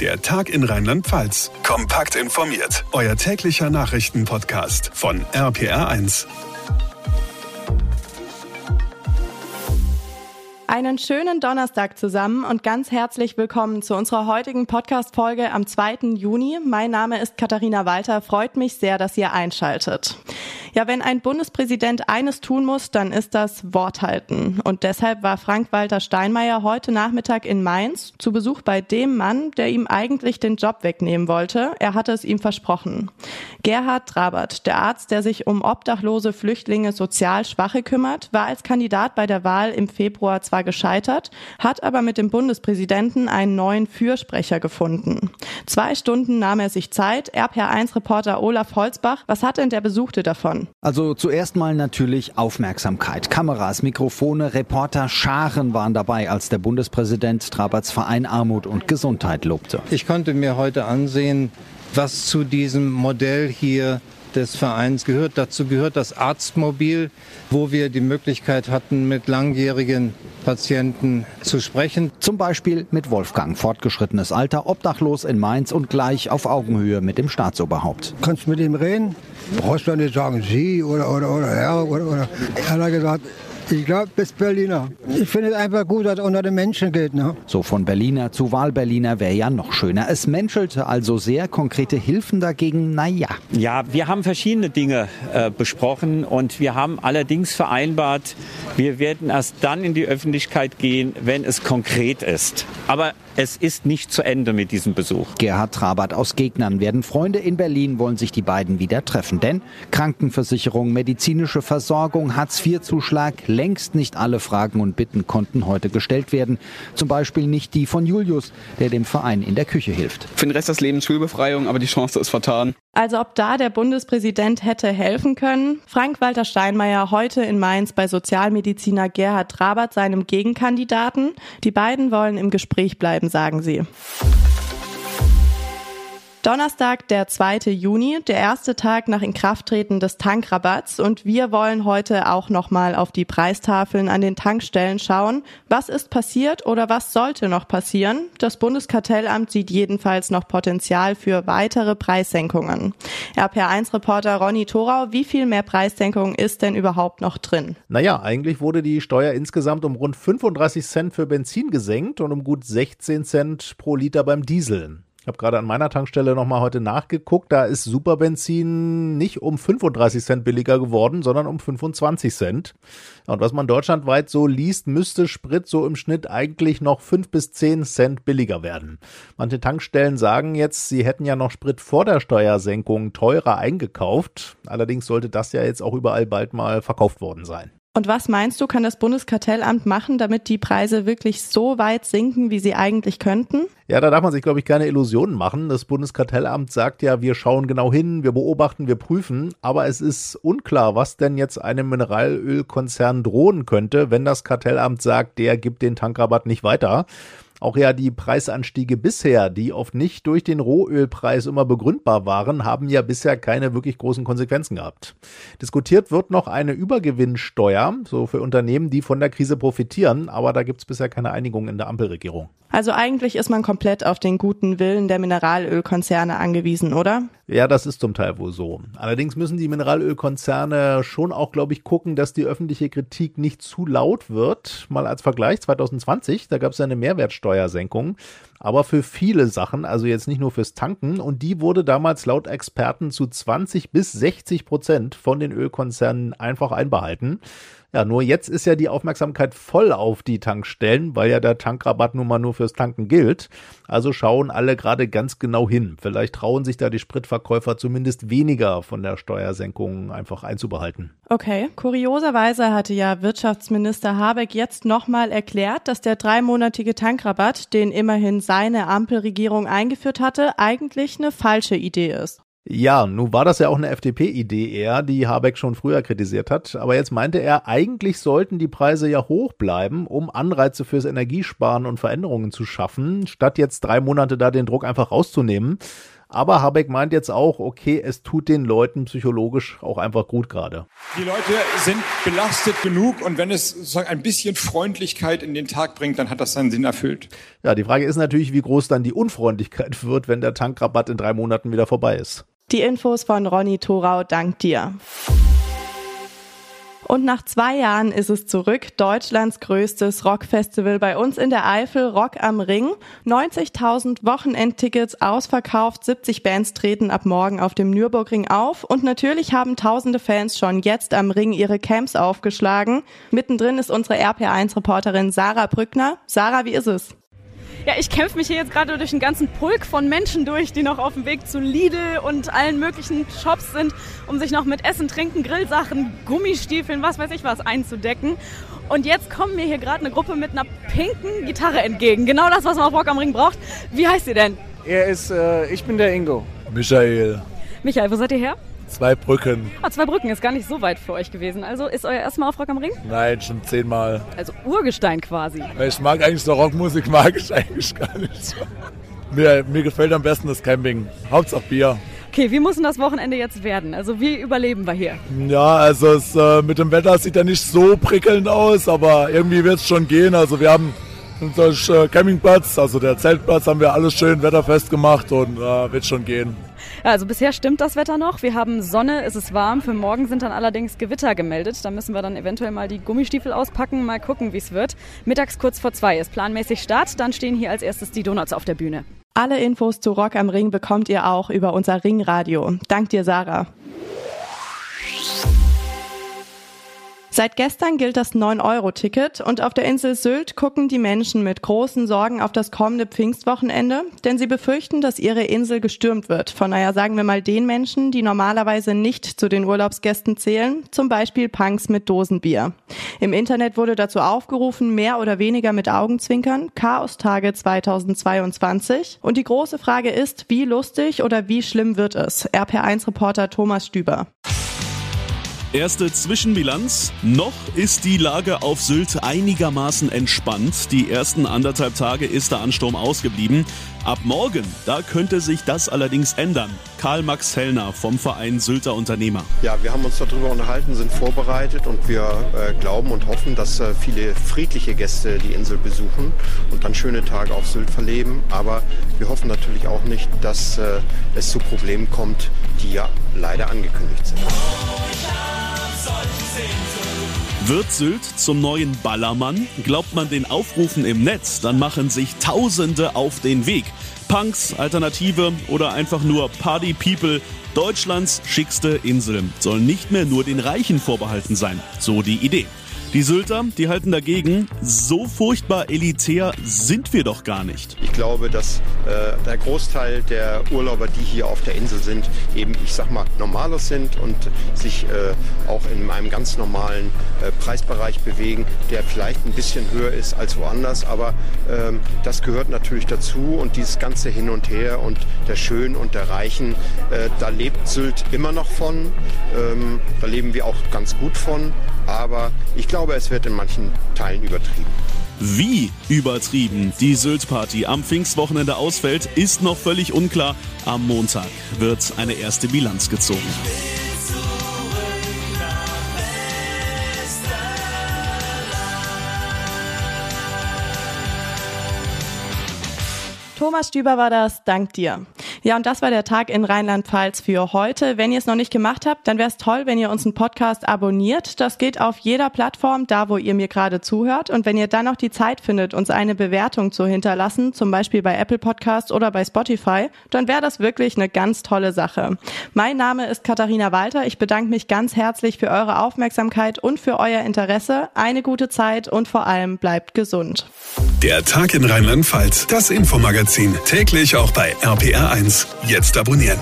Der Tag in Rheinland-Pfalz. Kompakt informiert. Euer täglicher Nachrichtenpodcast von RPR1. Einen schönen Donnerstag zusammen und ganz herzlich willkommen zu unserer heutigen Podcast-Folge am 2. Juni. Mein Name ist Katharina Walter. Freut mich sehr, dass ihr einschaltet. Ja, wenn ein Bundespräsident eines tun muss, dann ist das Wort halten. Und deshalb war Frank-Walter Steinmeier heute Nachmittag in Mainz zu Besuch bei dem Mann, der ihm eigentlich den Job wegnehmen wollte. Er hatte es ihm versprochen. Gerhard Trabert, der Arzt, der sich um obdachlose Flüchtlinge sozial Schwache kümmert, war als Kandidat bei der Wahl im Februar zwar gescheitert, hat aber mit dem Bundespräsidenten einen neuen Fürsprecher gefunden. Zwei Stunden nahm er sich Zeit. RPR1-Reporter Olaf Holzbach, was hat denn der Besuchte davon? Also zuerst mal natürlich Aufmerksamkeit. Kameras, Mikrofone, Reporter, Scharen waren dabei, als der Bundespräsident Traberts Verein Armut und Gesundheit lobte. Ich konnte mir heute ansehen, was zu diesem Modell hier des Vereins gehört. Dazu gehört das Arztmobil, wo wir die Möglichkeit hatten, mit langjährigen Patienten zu sprechen. Zum Beispiel mit Wolfgang, fortgeschrittenes Alter, obdachlos in Mainz und gleich auf Augenhöhe mit dem Staatsoberhaupt. Kannst mit ihm reden? brauchst du nicht sagen Sie oder, oder, oder Herr oder, oder. Er hat gesagt, ich glaube, bis Berliner. Ich finde es einfach gut, dass es unter den Menschen geht. Ne? So von Berliner zu Wahlberliner wäre ja noch schöner. Es menschelte also sehr konkrete Hilfen dagegen, naja. Ja, wir haben verschiedene Dinge äh, besprochen und wir haben allerdings vereinbart, wir werden erst dann in die Öffentlichkeit gehen, wenn es konkret ist. Aber es ist nicht zu Ende mit diesem Besuch. Gerhard Trabert aus Gegnern werden Freunde in Berlin, wollen sich die beiden wieder treffen. Denn Krankenversicherung, medizinische Versorgung, Hartz-IV-Zuschlag, längst nicht alle Fragen und Bitten konnten heute gestellt werden. Zum Beispiel nicht die von Julius, der dem Verein in der Küche hilft. Für den Rest des Lebens Schulbefreiung, aber die Chance ist vertan. Also ob da der Bundespräsident hätte helfen können? Frank-Walter Steinmeier heute in Mainz bei Sozialmediziner Gerhard Trabert, seinem Gegenkandidaten. Die beiden wollen im Gespräch bleiben, sagen sie. Donnerstag, der 2. Juni, der erste Tag nach Inkrafttreten des Tankrabatts und wir wollen heute auch nochmal auf die Preistafeln an den Tankstellen schauen. Was ist passiert oder was sollte noch passieren? Das Bundeskartellamt sieht jedenfalls noch Potenzial für weitere Preissenkungen. RPR1-Reporter Ronny Thorau, wie viel mehr Preissenkung ist denn überhaupt noch drin? Naja, eigentlich wurde die Steuer insgesamt um rund 35 Cent für Benzin gesenkt und um gut 16 Cent pro Liter beim Diesel. Ich habe gerade an meiner Tankstelle nochmal heute nachgeguckt. Da ist Superbenzin nicht um 35 Cent billiger geworden, sondern um 25 Cent. Und was man deutschlandweit so liest, müsste Sprit so im Schnitt eigentlich noch 5 bis 10 Cent billiger werden. Manche Tankstellen sagen jetzt, sie hätten ja noch Sprit vor der Steuersenkung teurer eingekauft. Allerdings sollte das ja jetzt auch überall bald mal verkauft worden sein. Und was meinst du, kann das Bundeskartellamt machen, damit die Preise wirklich so weit sinken, wie sie eigentlich könnten? Ja, da darf man sich, glaube ich, keine Illusionen machen. Das Bundeskartellamt sagt ja, wir schauen genau hin, wir beobachten, wir prüfen, aber es ist unklar, was denn jetzt einem Mineralölkonzern drohen könnte, wenn das Kartellamt sagt, der gibt den Tankrabatt nicht weiter. Auch ja die Preisanstiege bisher, die oft nicht durch den Rohölpreis immer begründbar waren, haben ja bisher keine wirklich großen Konsequenzen gehabt. Diskutiert wird noch eine Übergewinnsteuer, so für Unternehmen, die von der Krise profitieren, aber da gibt es bisher keine Einigung in der Ampelregierung. Also eigentlich ist man komplett auf den guten Willen der Mineralölkonzerne angewiesen, oder? Ja, das ist zum Teil wohl so. Allerdings müssen die Mineralölkonzerne schon auch, glaube ich, gucken, dass die öffentliche Kritik nicht zu laut wird. Mal als Vergleich 2020, da gab es eine Mehrwertsteuersenkung, aber für viele Sachen, also jetzt nicht nur fürs Tanken. Und die wurde damals laut Experten zu 20 bis 60 Prozent von den Ölkonzernen einfach einbehalten. Ja, nur jetzt ist ja die Aufmerksamkeit voll auf die Tankstellen, weil ja der Tankrabatt nun mal nur fürs Tanken gilt. Also schauen alle gerade ganz genau hin. Vielleicht trauen sich da die Spritverkäufer zumindest weniger von der Steuersenkung einfach einzubehalten. Okay. Kurioserweise hatte ja Wirtschaftsminister Habeck jetzt nochmal erklärt, dass der dreimonatige Tankrabatt, den immerhin seine Ampelregierung eingeführt hatte, eigentlich eine falsche Idee ist. Ja, nun war das ja auch eine FDP-Idee eher, die Habeck schon früher kritisiert hat. Aber jetzt meinte er, eigentlich sollten die Preise ja hoch bleiben, um Anreize fürs Energiesparen und Veränderungen zu schaffen, statt jetzt drei Monate da den Druck einfach rauszunehmen. Aber Habeck meint jetzt auch, okay, es tut den Leuten psychologisch auch einfach gut gerade. Die Leute sind belastet genug und wenn es sozusagen ein bisschen Freundlichkeit in den Tag bringt, dann hat das seinen Sinn erfüllt. Ja, die Frage ist natürlich, wie groß dann die Unfreundlichkeit wird, wenn der Tankrabatt in drei Monaten wieder vorbei ist. Die Infos von Ronny Thorau, dank dir. Und nach zwei Jahren ist es zurück. Deutschlands größtes Rockfestival bei uns in der Eifel, Rock am Ring. 90.000 Wochenendtickets ausverkauft, 70 Bands treten ab morgen auf dem Nürburgring auf. Und natürlich haben tausende Fans schon jetzt am Ring ihre Camps aufgeschlagen. Mittendrin ist unsere RPA1-Reporterin Sarah Brückner. Sarah, wie ist es? Ja, ich kämpfe mich hier jetzt gerade durch einen ganzen Pulk von Menschen durch, die noch auf dem Weg zu Lidl und allen möglichen Shops sind, um sich noch mit Essen, Trinken, Grillsachen, Gummistiefeln, was weiß ich was einzudecken. Und jetzt kommt mir hier gerade eine Gruppe mit einer pinken Gitarre entgegen. Genau das, was man auf Rock am Ring braucht. Wie heißt ihr denn? Er ist, äh, ich bin der Ingo. Michael. Michael, wo seid ihr her? Zwei Brücken. Ah, zwei Brücken ist gar nicht so weit für euch gewesen. Also ist euer erstes Mal auf Rock am Ring? Nein, schon zehnmal. Also Urgestein quasi. Ich mag eigentlich so Rockmusik, mag ich eigentlich gar nicht so. Mir, mir gefällt am besten das Camping. Hauptsache Bier. Okay, wie muss denn das Wochenende jetzt werden? Also wie überleben wir hier? Ja, also es, äh, mit dem Wetter sieht ja nicht so prickelnd aus, aber irgendwie wird es schon gehen. Also wir haben unseren äh, Campingplatz, also der Zeltplatz, haben wir alles schön wetterfest gemacht und äh, wird schon gehen. Also bisher stimmt das Wetter noch. Wir haben Sonne, es ist warm. Für morgen sind dann allerdings Gewitter gemeldet. Da müssen wir dann eventuell mal die Gummistiefel auspacken, mal gucken, wie es wird. Mittags kurz vor zwei ist planmäßig Start. Dann stehen hier als erstes die Donuts auf der Bühne. Alle Infos zu Rock am Ring bekommt ihr auch über unser Ringradio. Dank dir, Sarah. Seit gestern gilt das 9-Euro-Ticket und auf der Insel Sylt gucken die Menschen mit großen Sorgen auf das kommende Pfingstwochenende, denn sie befürchten, dass ihre Insel gestürmt wird. Von naja, sagen wir mal den Menschen, die normalerweise nicht zu den Urlaubsgästen zählen, zum Beispiel Punks mit Dosenbier. Im Internet wurde dazu aufgerufen, mehr oder weniger mit Augenzwinkern, Chaos-Tage 2022. Und die große Frage ist, wie lustig oder wie schlimm wird es? RPR1-Reporter Thomas Stüber. Erste Zwischenbilanz. Noch ist die Lage auf Sylt einigermaßen entspannt. Die ersten anderthalb Tage ist der Ansturm ausgeblieben. Ab morgen, da könnte sich das allerdings ändern. Karl-Max Hellner vom Verein Sylter Unternehmer. Ja, wir haben uns darüber unterhalten, sind vorbereitet und wir äh, glauben und hoffen, dass äh, viele friedliche Gäste die Insel besuchen und dann schöne Tage auf Sylt verleben. Aber wir hoffen natürlich auch nicht, dass äh, es zu Problemen kommt, die ja leider angekündigt sind. Wird Sylt zum neuen Ballermann? Glaubt man den Aufrufen im Netz, dann machen sich Tausende auf den Weg. Punks, Alternative oder einfach nur Party People. Deutschlands schickste Insel soll nicht mehr nur den Reichen vorbehalten sein. So die Idee. Die Sylter, die halten dagegen, so furchtbar elitär sind wir doch gar nicht. Ich glaube, dass äh, der Großteil der Urlauber, die hier auf der Insel sind, eben, ich sag mal, normales sind und sich äh, auch in einem ganz normalen äh, Preisbereich bewegen, der vielleicht ein bisschen höher ist als woanders. Aber ähm, das gehört natürlich dazu und dieses ganze Hin und Her und der Schönen und der Reichen, äh, da lebt Sylt immer noch von. Ähm, da leben wir auch ganz gut von. Aber ich glaube, es wird in manchen Teilen übertrieben. Wie übertrieben die Sylt-Party am Pfingstwochenende ausfällt, ist noch völlig unklar. Am Montag wird eine erste Bilanz gezogen. Thomas Stüber war das, dank dir. Ja, und das war der Tag in Rheinland-Pfalz für heute. Wenn ihr es noch nicht gemacht habt, dann wäre es toll, wenn ihr uns einen Podcast abonniert. Das geht auf jeder Plattform, da wo ihr mir gerade zuhört. Und wenn ihr dann noch die Zeit findet, uns eine Bewertung zu hinterlassen, zum Beispiel bei Apple Podcast oder bei Spotify, dann wäre das wirklich eine ganz tolle Sache. Mein Name ist Katharina Walter. Ich bedanke mich ganz herzlich für eure Aufmerksamkeit und für euer Interesse. Eine gute Zeit und vor allem bleibt gesund. Der Tag in Rheinland-Pfalz, das Infomagazin, täglich auch bei RPR1. Jetzt abonnieren.